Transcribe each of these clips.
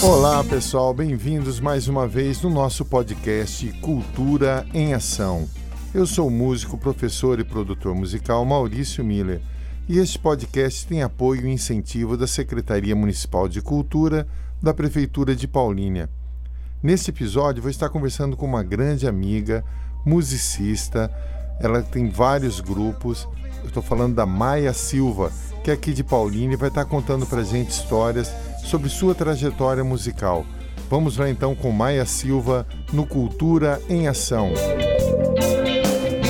Olá pessoal, bem-vindos mais uma vez no nosso podcast Cultura em Ação. Eu sou o músico, professor e produtor musical Maurício Miller e este podcast tem apoio e incentivo da Secretaria Municipal de Cultura da Prefeitura de Paulínia. Neste episódio, vou estar conversando com uma grande amiga, musicista. Ela tem vários grupos. Eu estou falando da Maia Silva, que é aqui de Paulínia e vai estar contando para gente histórias sobre sua trajetória musical. Vamos lá então com Maia Silva no Cultura em Ação.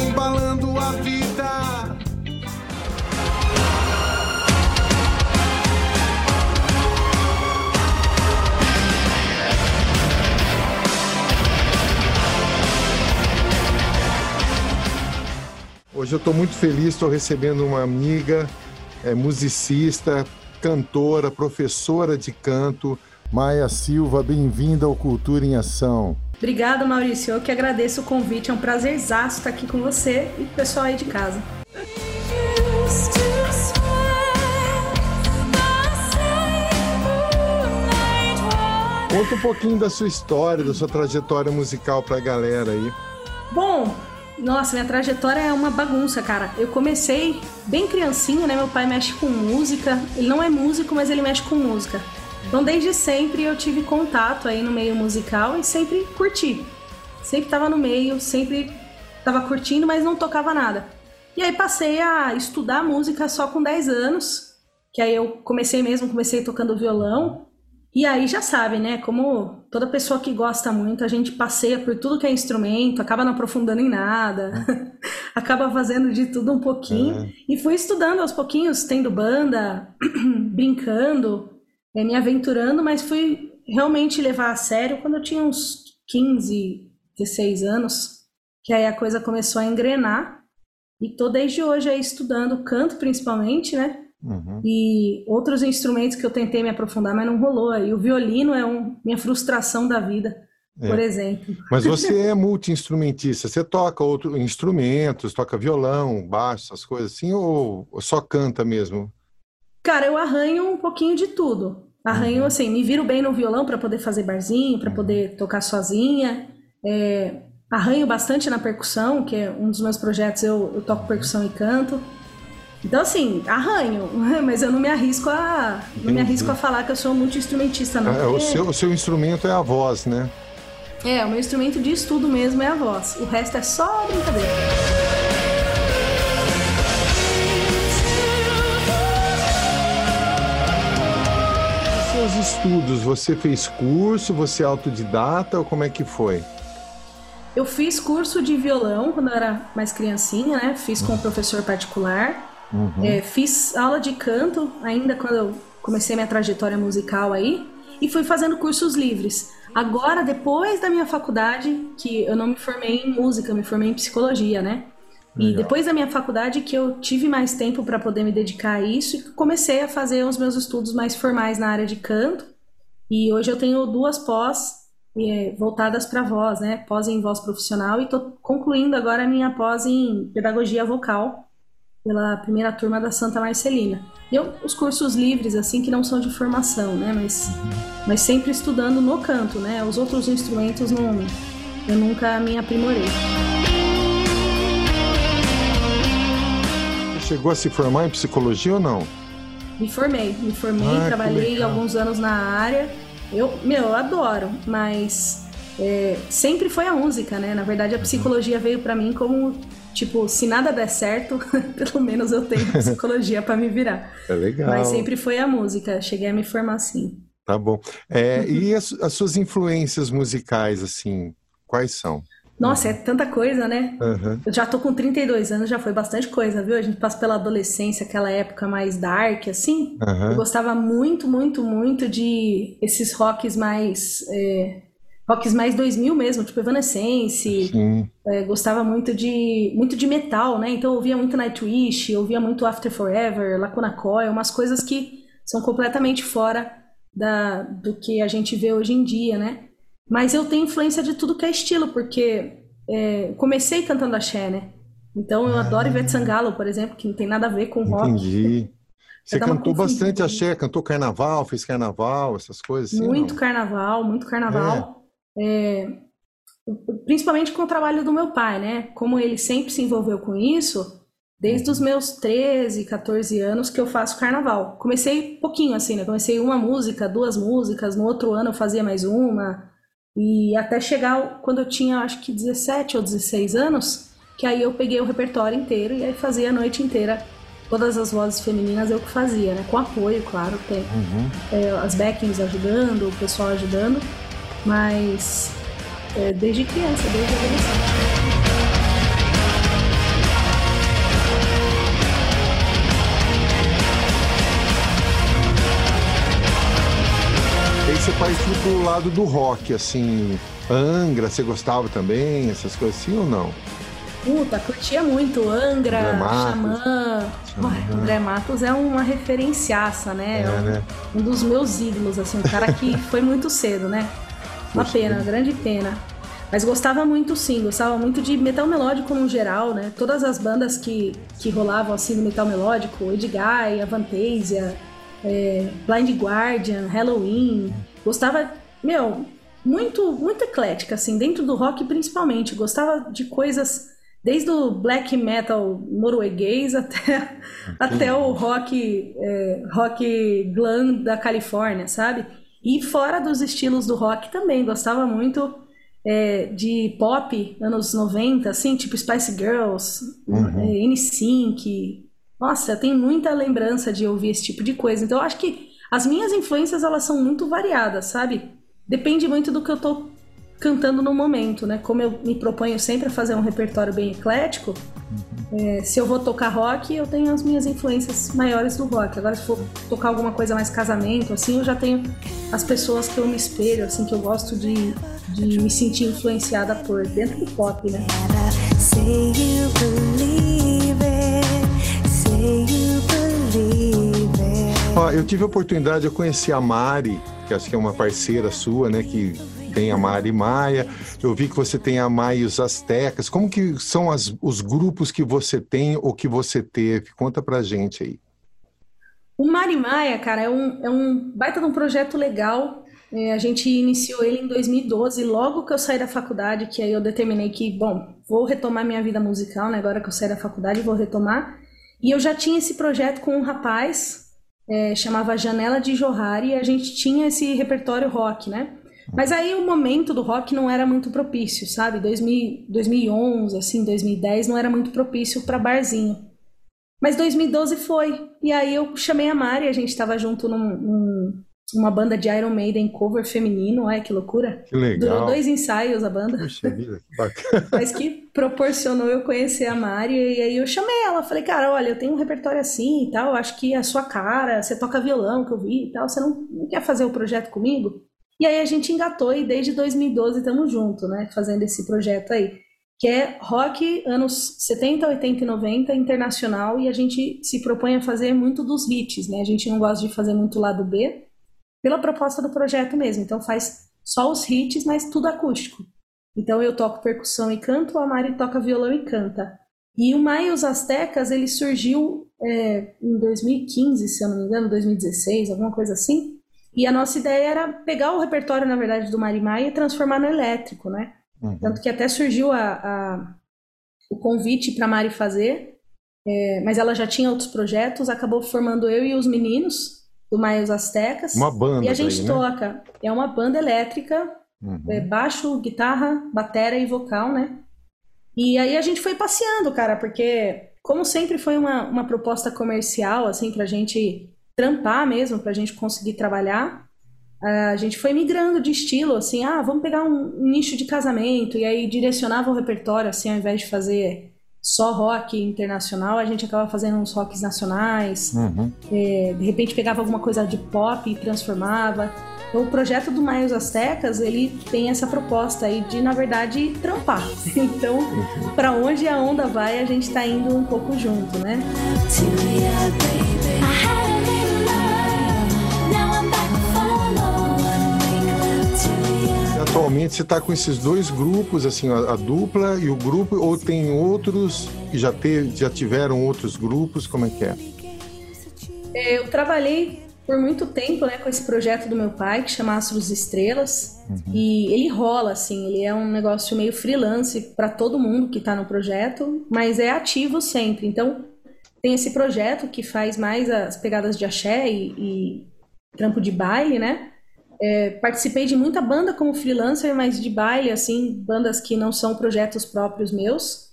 Embalando a vida. Hoje eu estou muito feliz, estou recebendo uma amiga, é, musicista, cantora, professora de canto, Maia Silva. Bem-vinda ao Cultura em Ação. Obrigada, Maurício. Eu que agradeço o convite. É um prazer estar aqui com você e o pessoal aí de casa. Conta um pouquinho da sua história, da sua trajetória musical para a galera aí. Bom, nossa, minha trajetória é uma bagunça, cara. Eu comecei bem criancinha, né? Meu pai mexe com música. Ele não é músico, mas ele mexe com música. Então, desde sempre eu tive contato aí no meio musical e sempre curti. Sempre tava no meio, sempre tava curtindo, mas não tocava nada. E aí passei a estudar música só com 10 anos, que aí eu comecei mesmo, comecei tocando violão. E aí já sabe, né? Como toda pessoa que gosta muito, a gente passeia por tudo que é instrumento, acaba não aprofundando em nada, acaba fazendo de tudo um pouquinho. É. E fui estudando aos pouquinhos, tendo banda, brincando, é, me aventurando, mas fui realmente levar a sério quando eu tinha uns 15, 16 anos, que aí a coisa começou a engrenar. E tô desde hoje aí estudando canto principalmente, né? Uhum. E outros instrumentos que eu tentei me aprofundar, mas não rolou. E o violino é um, minha frustração da vida, é. por exemplo. Mas você é multi-instrumentista, você toca outros instrumentos, toca violão, baixo, essas coisas assim, ou só canta mesmo? Cara, eu arranho um pouquinho de tudo. Arranho, uhum. assim, me viro bem no violão para poder fazer barzinho, para uhum. poder tocar sozinha. É, arranho bastante na percussão, que é um dos meus projetos, eu, eu toco percussão e canto. Então, assim, arranho, mas eu não me arrisco a. Não me arrisco a falar que eu sou multi-instrumentista, não. É, porque... o, seu, o seu instrumento é a voz, né? É, o meu instrumento de estudo mesmo é a voz. O resto é só brincadeira. seus estudos, você fez curso, você é autodidata ou como é que foi? Eu fiz curso de violão quando eu era mais criancinha, né? Fiz com um professor particular. Uhum. É, fiz aula de canto ainda quando eu comecei minha trajetória musical aí e fui fazendo cursos livres. Agora, depois da minha faculdade, que eu não me formei em música, me formei em psicologia, né? Legal. E depois da minha faculdade que eu tive mais tempo para poder me dedicar a isso e comecei a fazer os meus estudos mais formais na área de canto. E hoje eu tenho duas pós é, voltadas para voz, né? Pós em voz profissional e estou concluindo agora a minha pós em pedagogia vocal pela primeira turma da Santa Marcelina. E os cursos livres, assim, que não são de formação, né? Mas, mas sempre estudando no canto, né? Os outros instrumentos não, eu nunca me aprimorei. Você chegou a se formar em psicologia ou não? Me formei, me formei, ah, trabalhei alguns anos na área. Eu, meu, eu adoro, mas é, sempre foi a música, né? Na verdade, a psicologia veio para mim como Tipo, se nada der certo, pelo menos eu tenho psicologia para me virar. É legal. Mas sempre foi a música. Cheguei a me formar assim. Tá bom. É, e as, as, suas influências musicais, assim, quais são? Nossa, é tanta coisa, né? Uhum. Eu já tô com 32 anos, já foi bastante coisa, viu? A gente passa pela adolescência, aquela época mais dark, assim. Uhum. Eu gostava muito, muito, muito de esses rocks mais. É rocks mais 2000 mesmo, tipo Evanescence. É, gostava muito de muito de metal, né? Então eu ouvia muito Nightwish, ouvia muito After Forever, Lacuna Coil, umas coisas que são completamente fora da, do que a gente vê hoje em dia, né? Mas eu tenho influência de tudo que é estilo, porque é, comecei cantando axé, né? Então eu ah. adoro Ivete Sangalo, por exemplo, que não tem nada a ver com rock. Entendi. Você cantou bastante axé, cantou carnaval, fez carnaval, essas coisas assim? Muito carnaval, muito carnaval. É. É, principalmente com o trabalho do meu pai, né? Como ele sempre se envolveu com isso, desde os meus 13, 14 anos que eu faço carnaval. Comecei pouquinho assim, né? Comecei uma música, duas músicas, no outro ano eu fazia mais uma. E até chegar quando eu tinha acho que 17 ou 16 anos, que aí eu peguei o repertório inteiro e aí fazia a noite inteira todas as vozes femininas eu que fazia, né? Com apoio, claro, tem uhum. é, as backings ajudando, o pessoal ajudando, mas é, desde criança, desde adolescente. Você partiu pro lado do rock, assim, Angra, você gostava também, essas coisas assim ou não? Puta, curtia muito Angra, Xamã. André Matos é uma referenciaça, né? É, é um, né? um, dos meus ídolos, assim, um cara que foi muito cedo, né? Uma Poxa, pena, grande pena. Mas gostava muito, sim, gostava muito de metal melódico no geral, né? Todas as bandas que, que rolavam assim no metal melódico, Edguy, Avantasia, é, Blind Guardian, Halloween. Gostava, meu, muito, muito eclética, assim, dentro do rock principalmente. Gostava de coisas desde o black metal norueguês até, até o rock, é, rock glam da Califórnia, sabe? E fora dos estilos do rock também, gostava muito é, de pop, anos 90, assim, tipo Spice Girls, uhum. é, NSYNC. Nossa, tem muita lembrança de ouvir esse tipo de coisa. Então, eu acho que as minhas influências, elas são muito variadas, sabe? Depende muito do que eu tô cantando no momento, né? Como eu me proponho sempre a fazer um repertório bem eclético, uhum. é, se eu vou tocar rock, eu tenho as minhas influências maiores do rock. Agora, se for tocar alguma coisa mais casamento, assim, eu já tenho as pessoas que eu me espelho, assim, que eu gosto de, de me sentir influenciada por dentro do pop, né? Ó, eu tive a oportunidade de conhecer a Mari, que acho que é uma parceira sua, né, que tem a Mari Maia, eu vi que você tem a Maia e os Aztecas. Como que são as, os grupos que você tem ou que você teve? Conta pra gente aí. O Mari Maia, cara, é um, é um baita de um projeto legal. É, a gente iniciou ele em 2012, logo que eu saí da faculdade, que aí eu determinei que, bom, vou retomar minha vida musical, né? Agora que eu saí da faculdade, vou retomar. E eu já tinha esse projeto com um rapaz, é, chamava Janela de Johari, e a gente tinha esse repertório rock, né? Mas aí o momento do rock não era muito propício, sabe? 2000, 2011, assim, 2010 não era muito propício para barzinho. Mas 2012 foi. E aí eu chamei a Mari, a gente estava junto num, num, numa banda de Iron Maiden cover feminino, olha que loucura. Que legal. Durou dois ensaios a banda. Puxa vida, que bacana. Mas que proporcionou eu conhecer a Mari. E aí eu chamei ela, falei, cara, olha, eu tenho um repertório assim e tal, acho que é a sua cara, você toca violão que eu vi e tal, você não, não quer fazer o projeto comigo? E aí a gente engatou e desde 2012 estamos juntos, né? Fazendo esse projeto aí. Que é rock anos 70, 80 e 90, internacional, e a gente se propõe a fazer muito dos hits, né? A gente não gosta de fazer muito lado B, pela proposta do projeto mesmo. Então faz só os hits, mas tudo acústico. Então eu toco percussão e canto, a Mari toca violão e canta. E o Maio os Aztecas, ele surgiu é, em 2015, se eu não me engano, 2016, alguma coisa assim. E a nossa ideia era pegar o repertório, na verdade, do Marimai e transformar no elétrico, né? Uhum. Tanto que até surgiu a, a o convite para a Mari fazer, é, mas ela já tinha outros projetos, acabou formando eu e os meninos do Maios Aztecas. Uma banda. E a gente daí, né? toca. Né? É uma banda elétrica, uhum. é, baixo, guitarra, batera e vocal, né? E aí a gente foi passeando, cara, porque como sempre foi uma, uma proposta comercial, assim, pra gente trampar mesmo para a gente conseguir trabalhar. A gente foi migrando de estilo, assim, ah, vamos pegar um, nicho de casamento, e aí direcionava o repertório, assim, ao invés de fazer só rock internacional, a gente acaba fazendo uns rocks nacionais, uhum. é, de repente pegava alguma coisa de pop e transformava. Então, o projeto do Maios Aztecas, ele tem essa proposta aí de, na verdade, trampar. Então, uhum. para onde a onda vai, a gente está indo um pouco junto, né? Atualmente você está com esses dois grupos, assim, a, a, dupla e o grupo, ou tem outros que já, te, já tiveram outros grupos? Como é que é? É, eu trabalhei por muito tempo, né, com esse projeto do meu pai, que chama Astros Estrelas, uhum. e ele rola, assim, ele é um negócio meio freelance para todo mundo que está no projeto, mas é ativo sempre. Então, tem esse projeto que faz mais as pegadas de axé e, e trampo de baile, né? É, participei de muita banda como freelancer, mas de baile, assim, bandas que não são projetos próprios meus.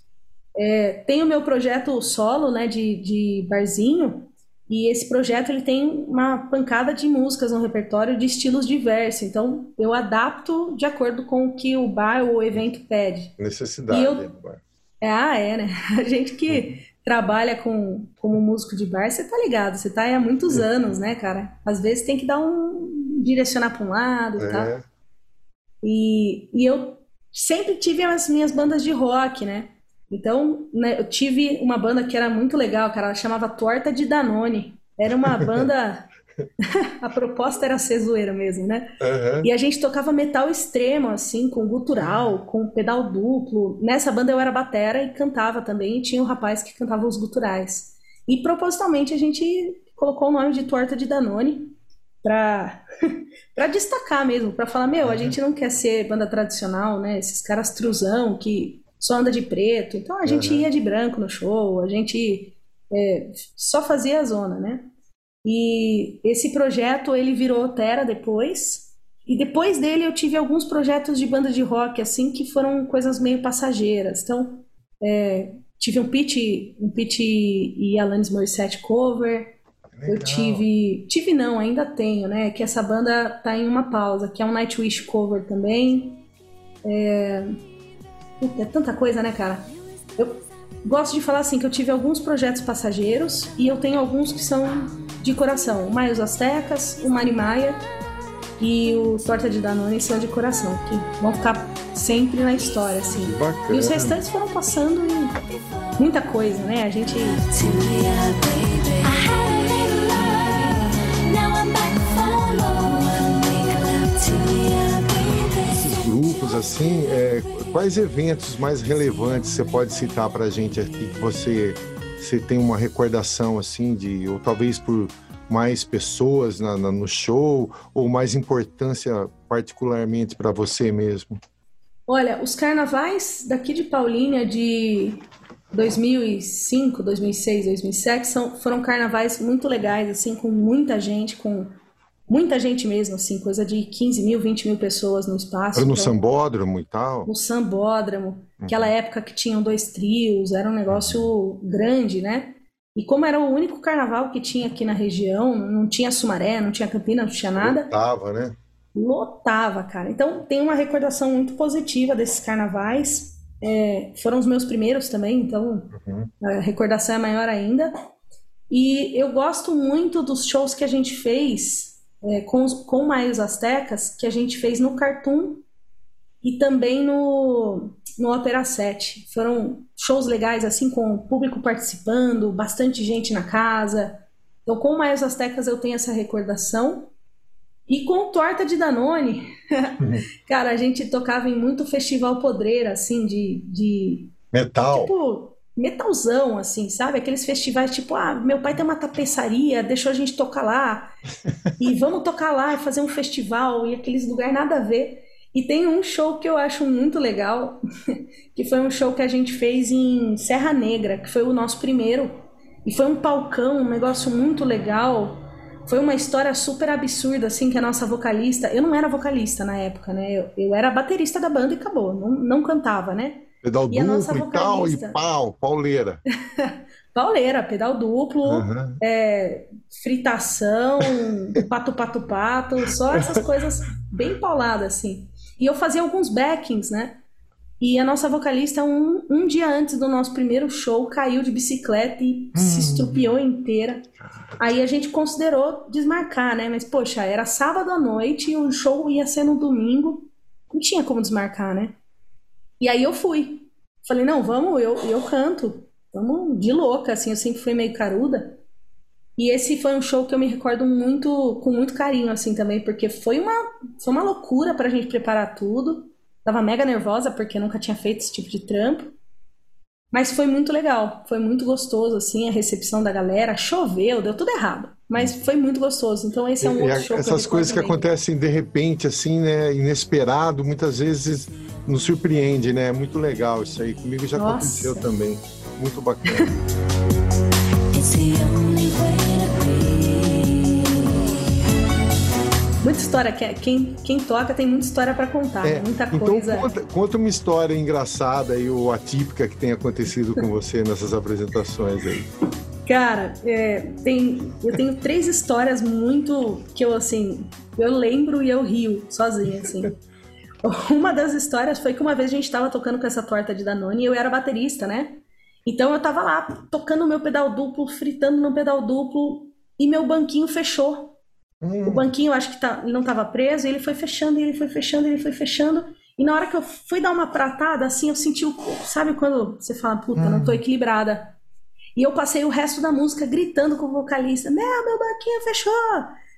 É, tem o meu projeto solo, né, de, de barzinho, e esse projeto ele tem uma pancada de músicas no repertório de estilos diversos. Então, eu adapto de acordo com o que o bar ou o evento pede. Necessidade. Eu... É, ah, é, né? A gente que trabalha com, como músico de bar, você tá ligado, você tá aí há muitos anos, né, cara? Às vezes tem que dar um. Direcionar para um lado e é. tal. E, e eu sempre tive as minhas bandas de rock, né? Então, né, eu tive uma banda que era muito legal, cara, ela chamava Torta de Danone. Era uma banda. a proposta era ser zoeira mesmo, né? Uhum. E a gente tocava metal extremo, assim, com gutural, com pedal duplo. Nessa banda eu era batera e cantava também, e tinha um rapaz que cantava os guturais. E propositalmente a gente colocou o nome de Torta de Danone pra, pra destacar mesmo, pra falar, meu, a gente não quer ser banda tradicional, né? Esses caras truzão que só anda de preto. Então a gente uhum. ia de branco no show, a gente é, só fazia a zona, né? E esse projeto ele virou Terra depois. E depois dele eu tive alguns projetos de banda de rock assim que foram coisas meio passageiras. Então é, tive um pitch, um pitch e Alanis Morissette cover. Legal. Eu tive, tive não, ainda tenho, né? Que essa banda tá em uma pausa, que é um Nightwish cover também. É, é tanta coisa, né, cara? Eu gosto de falar assim que eu tive alguns projetos passageiros e eu tenho alguns que são de coração. O Maia os Aztecas, o Mari Maia e o Torta de Danone são de coração, que vão ficar sempre na história, assim. Bacana. E os restantes foram passando em muita coisa, né? A gente. Assim, é, quais eventos mais relevantes você pode citar para a gente aqui que você, você tem uma recordação assim de, ou talvez por mais pessoas na, na, no show, ou mais importância particularmente para você mesmo? Olha, os carnavais daqui de Paulínia de 2005, 2006, 2007 são, foram carnavais muito legais, assim, com muita gente, com muita gente mesmo, assim, coisa de 15 mil, 20 mil pessoas no espaço. Era no então, Sambódromo e tal? No Sambódromo, uhum. aquela época que tinham dois trios, era um negócio uhum. grande, né? E como era o único carnaval que tinha aqui na região, não tinha Sumaré, não tinha Campina, não tinha nada. Lotava, né? Lotava, cara. Então tem uma recordação muito positiva desses carnavais. É, foram os meus primeiros também, então uhum. a recordação é maior ainda. E eu gosto muito dos shows que a gente fez é, com, com mais Aztecas que a gente fez no Cartoon e também no, no Opera 7. Foram shows legais, assim, com o público participando, bastante gente na casa. Então, com mais Aztecas eu tenho essa recordação. E com Torta de Danone, cara, a gente tocava em muito festival podreira, assim, de. de Metal. Tipo, metalzão, assim, sabe? Aqueles festivais tipo, ah, meu pai tem uma tapeçaria, deixou a gente tocar lá, e vamos tocar lá e fazer um festival, e aqueles lugares nada a ver. E tem um show que eu acho muito legal, que foi um show que a gente fez em Serra Negra, que foi o nosso primeiro, e foi um palcão, um negócio muito legal. Foi uma história super absurda, assim, que a nossa vocalista. Eu não era vocalista na época, né? Eu, eu era baterista da banda e acabou, não, não cantava, né? Pedal e duplo e tal, e pau, pauleira. pauleira, pedal duplo, uhum. é, fritação, pato, pato, pato, só essas coisas bem pauladas, assim. E eu fazia alguns backings, né? E a nossa vocalista, um, um dia antes do nosso primeiro show, caiu de bicicleta e hum. se estrupiou inteira. Aí a gente considerou desmarcar, né? Mas, poxa, era sábado à noite e o show ia ser no domingo. Não tinha como desmarcar, né? E aí eu fui. Falei, não, vamos, eu, eu canto. Vamos de louca, assim, eu sempre fui meio caruda. E esse foi um show que eu me recordo muito, com muito carinho, assim, também, porque foi uma, foi uma loucura pra gente preparar tudo. Tava mega nervosa, porque nunca tinha feito esse tipo de trampo. Mas foi muito legal, foi muito gostoso, assim, a recepção da galera. Choveu, deu tudo errado, mas foi muito gostoso. Então esse é um outro show. Essas que coisas que acontecem de repente, assim, né, inesperado, muitas vezes nos surpreende, né? É muito legal isso aí. Comigo já Nossa. aconteceu também. Muito bacana. Muita história, quem, quem toca tem muita história para contar, é, muita então coisa. Então conta, conta, uma história engraçada e ou atípica que tenha acontecido com você nessas apresentações aí. Cara, é, tem, eu tenho três histórias muito que eu assim, eu lembro e eu rio sozinha assim. Uma das histórias foi que uma vez a gente estava tocando com essa torta de Danone e eu era baterista, né? Então eu tava lá tocando o meu pedal duplo, fritando no pedal duplo e meu banquinho fechou. Hum. O banquinho, acho que tá, não estava preso, e ele foi fechando, e ele foi fechando, e ele foi fechando. E na hora que eu fui dar uma pratada, assim, eu senti o. Sabe quando você fala, puta, hum. não tô equilibrada? E eu passei o resto da música gritando com o vocalista: Meu, meu banquinho fechou!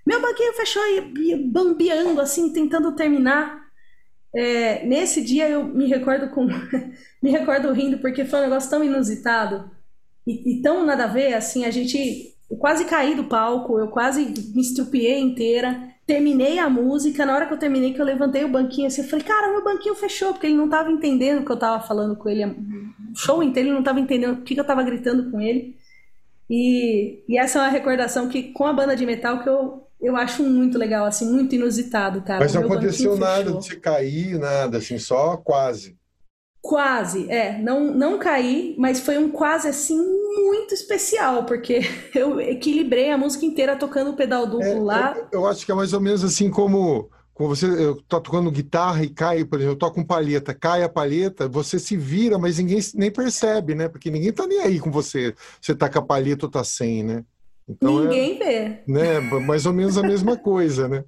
Meu banquinho fechou! E, e bambeando, assim, tentando terminar. É, nesse dia eu me recordo com. me recordo rindo, porque foi um negócio tão inusitado e, e tão nada a ver, assim, a gente eu quase caí do palco, eu quase me estrupiei inteira. Terminei a música, na hora que eu terminei, que eu levantei o banquinho assim, eu falei, cara, meu banquinho fechou, porque ele não tava entendendo o que eu tava falando com ele. O show inteiro ele não tava entendendo o que, que eu tava gritando com ele. E, e essa é uma recordação que, com a banda de metal, que eu, eu acho muito legal, assim, muito inusitado, cara. Mas não aconteceu nada fechou. de você cair, nada, assim, só quase. Quase, é, não, não caí, mas foi um quase assim muito especial, porque eu equilibrei a música inteira tocando o pedal duplo é, lá. Eu, eu, acho que é mais ou menos assim como, como você eu tocando guitarra e cai, por exemplo, eu toco com palheta, cai a palheta, você se vira, mas ninguém nem percebe, né? Porque ninguém tá nem aí com você, você tá com a palheta ou tá sem, né? Então, é ninguém é, vê. Né? Mais ou menos a mesma coisa, né?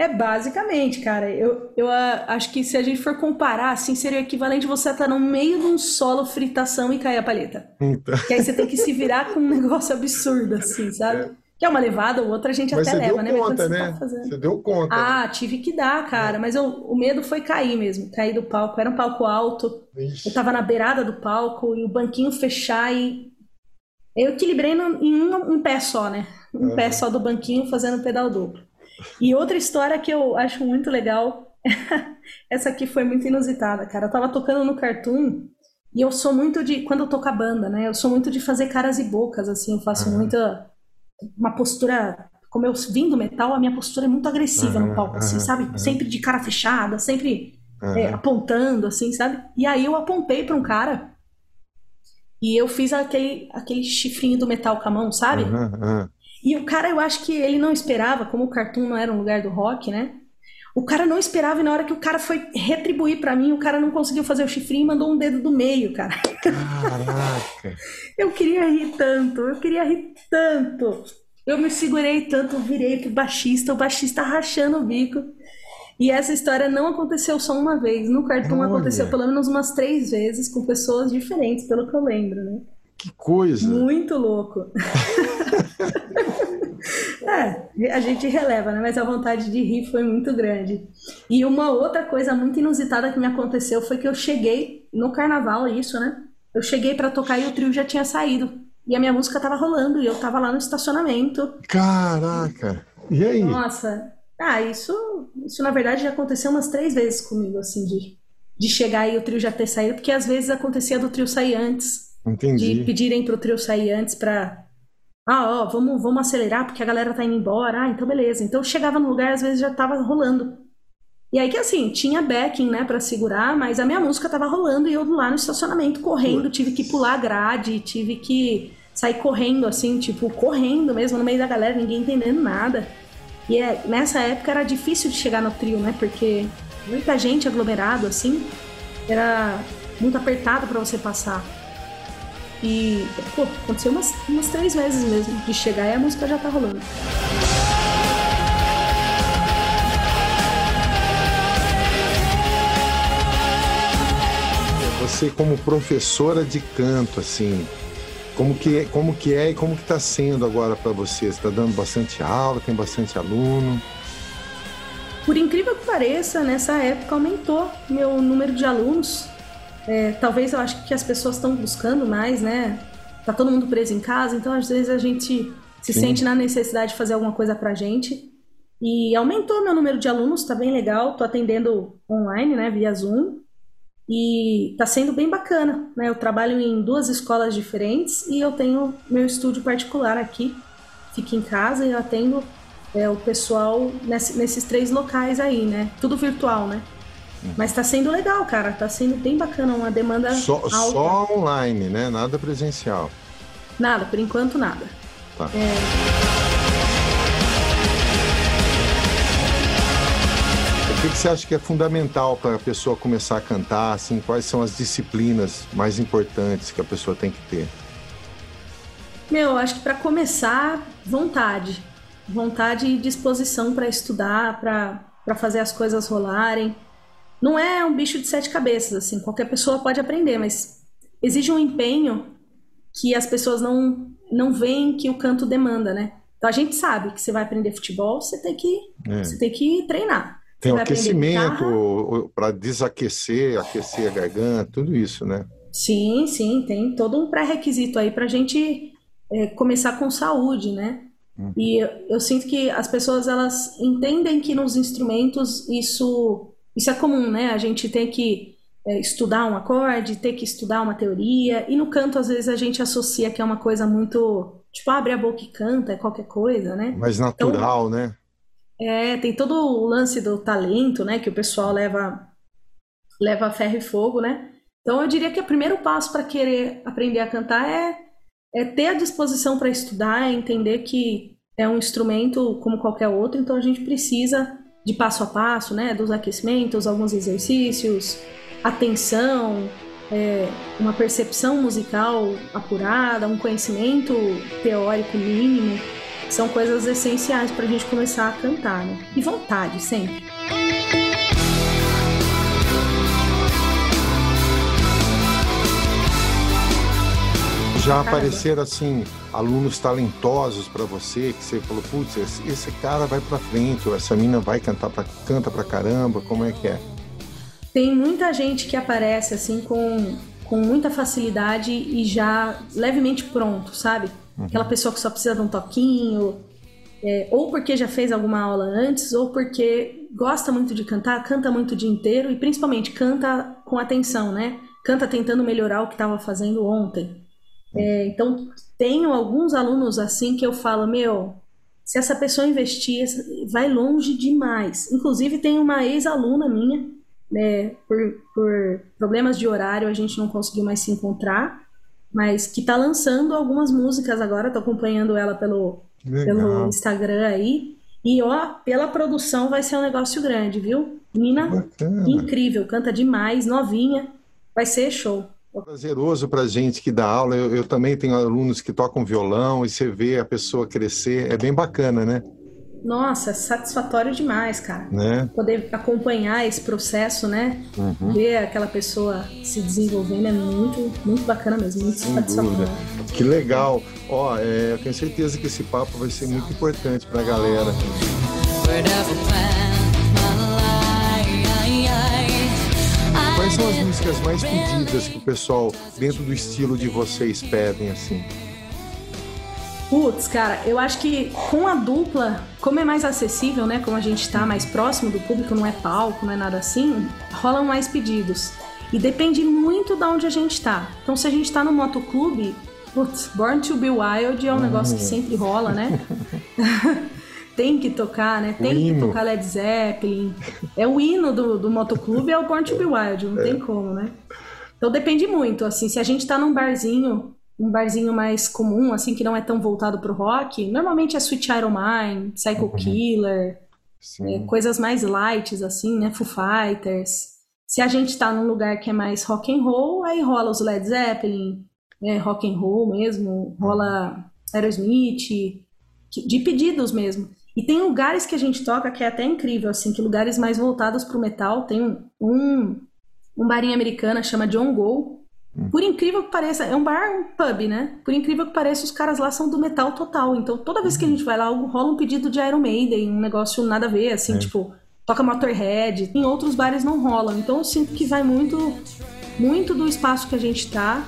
É basicamente, cara. Eu, eu uh, acho que se a gente for comparar, assim, seria o equivalente você estar no meio de um solo fritação e cair a palheta. Então. Que aí você tem que se virar com um negócio absurdo, assim, sabe? É. Que é uma levada ou outra a gente mas até leva, né? Conta, mas né? Tá você deu conta. Ah, né? tive que dar, cara. É. Mas eu, o medo foi cair mesmo, cair do palco. Era um palco alto. Ixi. Eu tava na beirada do palco e o banquinho fechar e. Eu equilibrei no, em um, um, pé só, né? Um uhum. pé só do banquinho fazendo pedal duplo. E outra história que eu acho muito legal, essa aqui foi muito inusitada, cara. Eu tava tocando no Cartoon e eu sou muito de. Quando eu toco a banda, né? Eu sou muito de fazer caras e bocas, assim. Eu faço uhum. muita. Uma postura. Como eu vim do metal, a minha postura é muito agressiva uhum, no palco, assim, sabe? Sempre de cara fechada, sempre é, apontando, assim, sabe? E aí eu apontei pra um cara e eu fiz aquele, aquele chifrinho do metal com a mão, sabe? E o cara, eu acho que ele não esperava, como o Cartoon não era um lugar do rock, né? O cara não esperava e na hora que o cara foi retribuir para mim, o cara não conseguiu fazer o chifrinho e mandou um dedo do meio, cara. Caraca! eu queria rir tanto, eu queria rir tanto. Eu me segurei tanto, virei pro baixista, o baixista rachando o bico. E essa história não aconteceu só uma vez. No Cartoon Olha. aconteceu pelo menos umas três vezes com pessoas diferentes, pelo que eu lembro, né? Que coisa! Muito louco. é, a gente releva, né? Mas a vontade de rir foi muito grande. E uma outra coisa muito inusitada que me aconteceu foi que eu cheguei no carnaval, isso, né? Eu cheguei para tocar e o trio já tinha saído. E a minha música tava rolando e eu tava lá no estacionamento. Caraca! E aí? Nossa. Ah, isso, isso na verdade já aconteceu umas três vezes comigo, assim, de, de chegar e o trio já ter saído, porque às vezes acontecia do trio sair antes. Entendi. De pedirem pro trio sair antes pra. Ah, ó, vamos, vamos acelerar porque a galera tá indo embora. Ah, então beleza. Então chegava no lugar, às vezes já tava rolando. E aí que assim, tinha backing, né, pra segurar, mas a minha música tava rolando e eu lá no estacionamento correndo, tive que pular a grade, tive que sair correndo, assim, tipo, correndo mesmo no meio da galera, ninguém entendendo nada. E é, nessa época era difícil de chegar no trio, né, porque muita gente aglomerado, assim, era muito apertado para você passar. E, pô, aconteceu umas, umas três vezes mesmo de chegar e a música já tá rolando. Você como professora de canto, assim, como que, como que é e como que está sendo agora para você? Você está dando bastante aula, tem bastante aluno? Por incrível que pareça, nessa época aumentou meu número de alunos É, talvez eu acho que as pessoas estão buscando mais, né? Tá todo mundo preso em casa, então às vezes a gente se Sim. sente na necessidade de fazer alguma coisa pra gente. E aumentou meu número de alunos, tá bem legal. Tô atendendo online, né, via Zoom. E tá sendo bem bacana, né? Eu trabalho em duas escolas diferentes e eu tenho meu estúdio particular aqui. Fico em casa e eu atendo é, o pessoal nesse, nesses três locais aí, né? Tudo virtual, né? Hum. Mas tá sendo legal, cara. Tá sendo bem bacana, uma demanda só, alta. Só online, né? Nada presencial. Nada, por enquanto nada. Tá. É... O que, que, você acha que é fundamental para a pessoa começar a cantar? Assim, quais são as disciplinas mais importantes que a pessoa tem que ter? Meu, acho que para começar, vontade. Vontade e disposição para estudar, para fazer as coisas rolarem. Não é um bicho de sete cabeças, assim, qualquer pessoa pode aprender, mas exige um empenho que as pessoas não, não veem que o canto demanda, né? Então a gente sabe que você vai aprender futebol, você tem que, é. você tem que treinar. Tem o aquecimento para desaquecer, aquecer a garganta, tudo isso, né? Sim, sim, tem todo um pré-requisito aí para a gente é, começar com saúde, né? Uhum. E eu, eu, sinto que as pessoas elas entendem que nos instrumentos isso isso é comum, né? A gente tem que é, estudar um acorde, ter que estudar uma teoria e no canto às vezes a gente associa que é uma coisa muito tipo abre a boca e canta, é qualquer coisa, né? Mais natural, então, né? É, tem todo o lance do talento, né? Que o pessoal leva, leva ferro e fogo, né? Então eu diria que o primeiro passo para querer aprender a cantar é, é ter a disposição para estudar, é entender que é um instrumento como qualquer outro, então a gente precisa de passo a passo, né? Dos aquecimentos, alguns exercícios, atenção, é, uma percepção musical apurada, um conhecimento teórico mínimo são coisas essenciais para a gente começar a cantar, né? E vontade, sempre. Já apareceram assim alunos talentosos para você que você falou, putz, esse, esse cara vai para frente, ou essa mina vai cantar pra, canta pra caramba, como é que é? Tem muita gente que aparece assim com, com muita facilidade e já levemente pronto, sabe? Uhum. Aquela pessoa que só precisa de um toquinho, é, ou porque já fez alguma aula antes, ou porque gosta muito de cantar, canta muito o dia inteiro e principalmente canta com atenção, né? Canta tentando melhorar o que estava fazendo ontem. É, então, tenho alguns alunos assim que eu falo, meu, se essa pessoa investir, vai longe demais. Inclusive, tem uma ex-aluna minha, né, por, por problemas de horário, a gente não conseguiu mais se encontrar mas que tá lançando algumas músicas agora, tô acompanhando ela pelo, pelo Instagram aí. E ó, pela produção vai ser um negócio grande, viu? Mina incrível, canta demais, novinha, vai ser show. Prazeroso para gente que dá aula. Eu, eu também tenho alunos que tocam violão e você vê a pessoa crescer, é bem bacana, né? Nossa, satisfatório demais, cara. Né? Poder acompanhar esse processo, né? Uhum. Ver aquela pessoa se desenvolvendo é muito, muito bacana mesmo, muito Sem satisfatório. Dúvida. Que legal. Ó, é, eu tenho certeza que esse papo vai ser muito importante pra galera. Quais são as músicas mais pedidas que o pessoal, dentro do estilo de vocês, pedem assim? Putz, cara, eu acho que com a dupla, como é mais acessível, né? Como a gente tá mais próximo do público, não é palco, não é nada assim, rolam mais pedidos. E depende muito de onde a gente tá. Então, se a gente tá no motoclube, putz, Born to Be Wild é um negócio que sempre rola, né? tem que tocar, né? Tem que tocar Led Zeppelin. É o hino do, do motoclube, é o Born to Be Wild, não é. tem como, né? Então depende muito, assim, se a gente tá num barzinho um barzinho mais comum, assim, que não é tão voltado pro rock, normalmente é Sweet Child Mine, Psycho uhum. Killer, é, coisas mais light, assim, né? Foo Fighters. Se a gente tá num lugar que é mais rock and roll, aí rola os Led Zeppelin, é, rock and roll mesmo, rola uhum. Aerosmith, de pedidos mesmo. E tem lugares que a gente toca que é até incrível, assim, que lugares mais voltados pro metal. Tem um, um, barinho americana, chama John Go, por incrível que pareça, é um bar, um pub, né? Por incrível que pareça, os caras lá são do metal total. Então, toda vez que a gente vai lá, rola um pedido de Iron Maiden, um negócio nada a ver, assim, é. tipo, toca Motorhead. Em outros bares não rolam. Então, eu sinto que vai muito muito do espaço que a gente está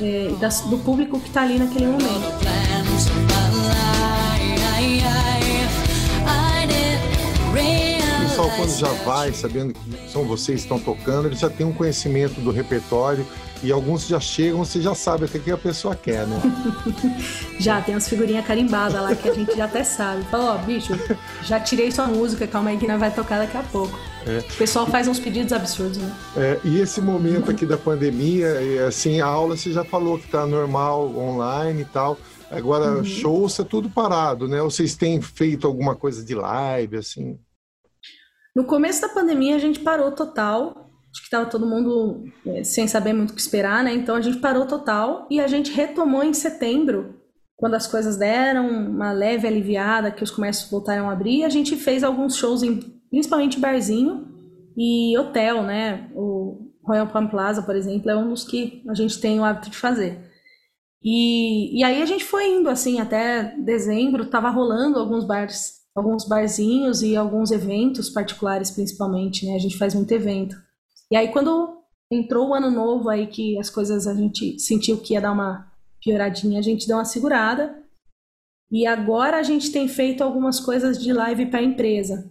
é, e do público que está ali naquele momento. Pessoal, quando já vai, sabendo que são vocês que estão tocando, ele já tem um conhecimento do repertório e alguns já chegam, você já sabe o que a pessoa quer, né? já, tem umas figurinhas carimbadas lá que a gente já até sabe. Fala, ó, oh, bicho, já tirei sua música, calma aí que nós vai tocar daqui a pouco. É. O pessoal faz uns pedidos absurdos, né? É, e esse momento aqui da pandemia, assim, a aula você já falou que tá normal, online e tal. Agora, uhum. shows é tudo parado, né? Ou vocês têm feito alguma coisa de live, assim? No começo da pandemia, a gente parou total acho que estava todo mundo é, sem saber muito o que esperar, né? Então a gente parou total e a gente retomou em setembro, quando as coisas deram uma leve aliviada, que os comércios voltaram a abrir, a gente fez alguns shows em principalmente barzinho e hotel, né? O Royal Palm Plaza, por exemplo, é um dos que a gente tem o hábito de fazer. E, e aí a gente foi indo assim até dezembro, tava rolando alguns bares, alguns barzinhos e alguns eventos particulares principalmente, né? A gente faz muito evento. E aí quando entrou o ano novo aí que as coisas a gente sentiu que ia dar uma pioradinha, a gente deu uma segurada. E agora a gente tem feito algumas coisas de live para a empresa.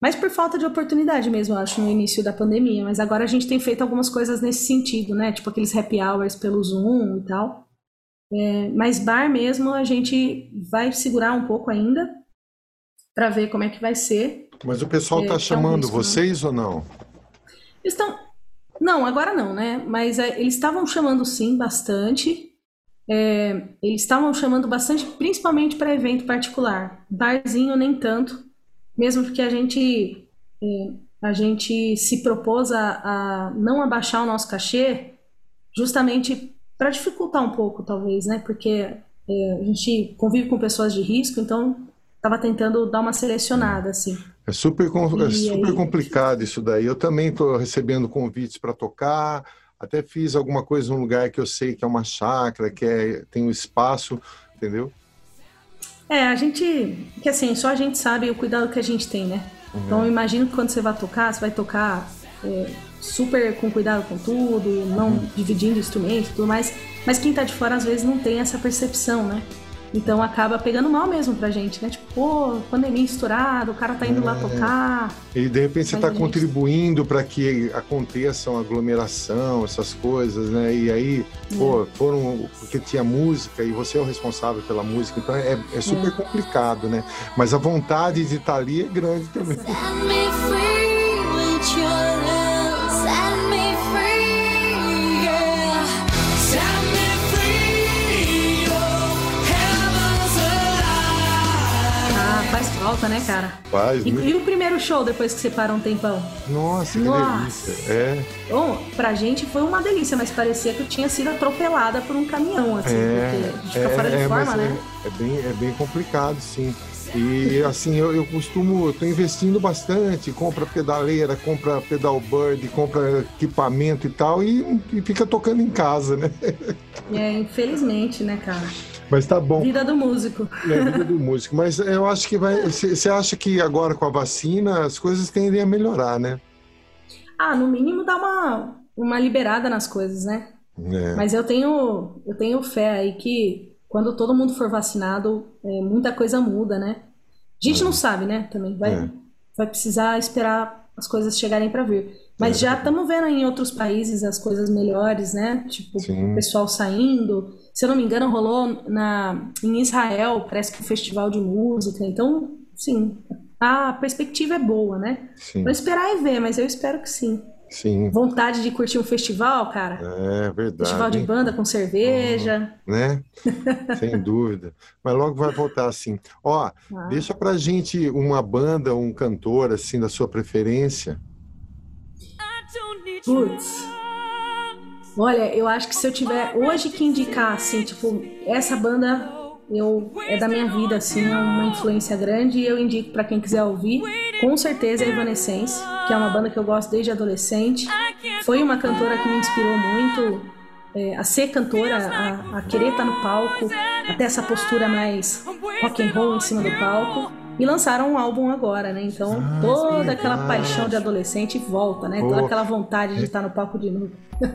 Mas por falta de oportunidade mesmo, eu acho, no início da pandemia. Mas agora a gente tem feito algumas coisas nesse sentido, né? Tipo aqueles happy hours pelo Zoom e tal. É, mas bar mesmo a gente vai segurar um pouco ainda para ver como é que vai ser. Mas o pessoal está é, chamando um risco, né? vocês ou não? estão. Não, agora não, né? Mas é, eles estavam chamando sim bastante. É, eles estavam chamando bastante, principalmente para evento particular. Barzinho nem tanto, mesmo porque a gente é, a gente se propôs a, a, não abaixar o nosso cachê, justamente para dificultar um pouco, talvez, né? Porque é, a gente convive com pessoas de risco, então estava tentando dar uma selecionada, assim. É super, é super complicado isso daí. Eu também estou recebendo convites para tocar, até fiz alguma coisa num lugar que eu sei que é uma chácara, que é, tem um espaço, entendeu? É, a gente. Que assim, só a gente sabe o cuidado que a gente tem, né? Uhum. Então eu imagino que quando você vai tocar, você vai tocar é, super com cuidado com tudo, não uhum. dividindo instrumentos e tudo mais. Mas quem está de fora às vezes não tem essa percepção, né? Então acaba pegando mal mesmo pra gente, né? Tipo, pô, pandemia estourada, o cara tá indo é. lá tocar. E de repente você tá gente... contribuindo para que aconteça uma aglomeração, essas coisas, né? E aí, é. pô, foram porque tinha música e você é o responsável pela música, então é, é super é. complicado, né? Mas a vontade de estar tá ali é grande também. Falta, né, cara? Faz. E, e, o primeiro show depois que você para um tempão? Nossa, que Nossa. delícia. É. Bom, pra gente foi uma delícia, mas parecia que eu tinha sido atropelada por um caminhão, assim, é, porque fica é, fora de é, forma, né? É, é, bem, é bem complicado, sim. E assim, eu, eu costumo, estou investindo bastante, compra pedaleira, compra pedal bird, compra equipamento e tal, e, e fica tocando em casa, né? É, infelizmente, né, cara? Mas tá bom. Vida do músico. É, vida do músico. Mas eu acho que vai. Você acha que agora com a vacina as coisas tendem a melhorar, né? Ah, no mínimo dá uma, uma liberada nas coisas, né? É. Mas eu tenho, eu tenho fé aí que quando todo mundo for vacinado, é, muita coisa muda, né? A gente é. não sabe, né? Também vai, é. vai precisar esperar as coisas chegarem para vir. Mas é. já estamos vendo em outros países as coisas melhores, né? Tipo, o pessoal saindo se eu não me engano, rolou na, em Israel, parece que um festival de música. Então, sim, a perspectiva é boa, né? Sim. Vou esperar e ver, mas eu espero que sim. Sim. Vontade de curtir um festival, cara? É verdade. Festival de banda com cerveja. Uhum, né? Sem dúvida. Mas logo vai voltar assim. Ó, ah. deixa pra gente uma banda, um cantor, assim, da sua preferência. Putz. Olha, eu acho que se eu tiver hoje que indicar, assim, tipo, essa banda eu é da minha vida, assim, é uma influência grande e eu indico para quem quiser ouvir, com certeza é Evanescence, que é uma banda que eu gosto desde adolescente. Foi uma cantora que me inspirou muito é, a ser cantora, a, a querer estar no palco, até essa postura mais rock and roll em cima do palco. e lançaram um álbum agora, né? Então ah, toda aquela paixão de adolescente volta, né? Toda aquela vontade de estar no palco de novo.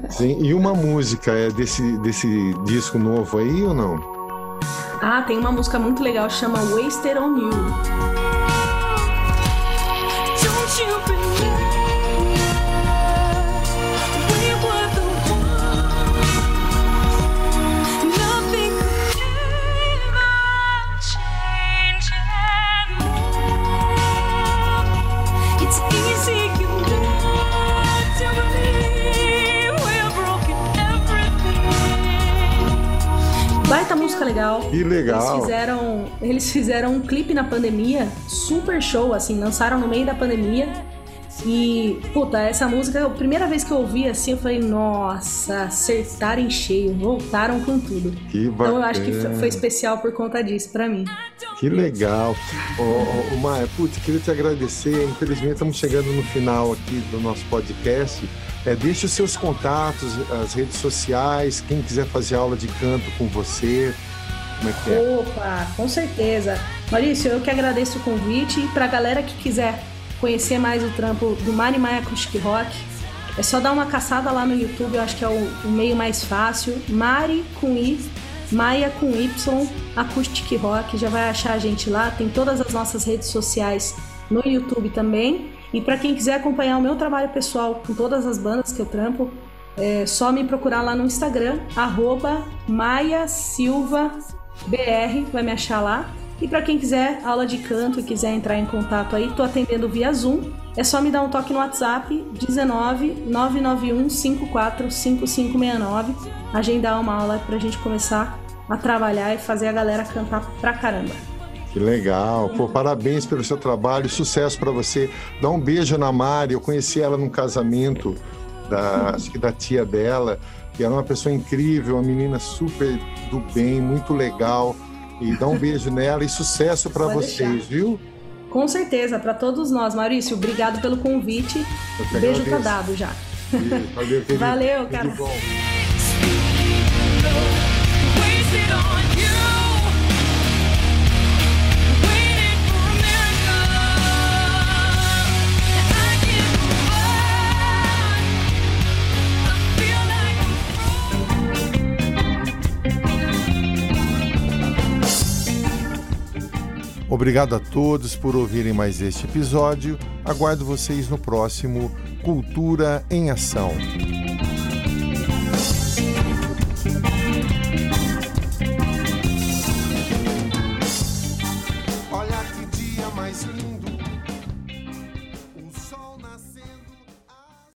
Sim, e uma música é desse, desse disco novo aí ou não? Ah, tem uma música muito legal, chama Wasted on You. Legal. Que legal. Eles fizeram, eles fizeram um clipe na pandemia, super show, assim, lançaram no meio da pandemia. E, puta, essa música, a primeira vez que eu ouvi assim, eu falei, nossa, acertaram em cheio, voltaram com tudo. Que bacana. Então eu acho que foi especial por conta disso para mim. Que legal. Ô, ô, ô Maia, putz, queria te agradecer. Infelizmente estamos chegando no final aqui do nosso podcast. É, deixe os seus contatos, as redes sociais, quem quiser fazer aula de canto com você. Como é que é? Opa, com certeza. Maurício, eu que agradeço o convite. E para a galera que quiser conhecer mais o trampo do Mari Maia Acoustic Rock, é só dar uma caçada lá no YouTube, eu acho que é o, o meio mais fácil. Mari com I, Maia com Y, Acoustic Rock, já vai achar a gente lá. Tem todas as nossas redes sociais no YouTube também. E para quem quiser acompanhar o meu trabalho pessoal com todas as bandas que eu trampo, é só me procurar lá no Instagram, arroba Maia Silva BR, vai me achar lá. E para quem quiser aula de canto e quiser entrar em contato aí, tô atendendo via Zoom. É só me dar um toque no WhatsApp 19 991 54 5569. Agendar uma aula pra gente começar a trabalhar e fazer a galera cantar pra caramba. Que legal. Pô, parabéns pelo seu trabalho, sucesso para você. Dá um beijo na Mari. Eu conheci ela num casamento da, acho que da tia dela, que era uma pessoa incrível, uma menina super do bem, muito legal. E dá um beijo nela e sucesso para vocês, deixar. viu? Com certeza, para todos nós. Maurício, obrigado pelo convite. Beijo tá dado já. Valeu, querido. Valeu, cara. Tudo bom. Obrigado a todos por ouvirem mais este episódio. Aguardo vocês no próximo Cultura em Ação.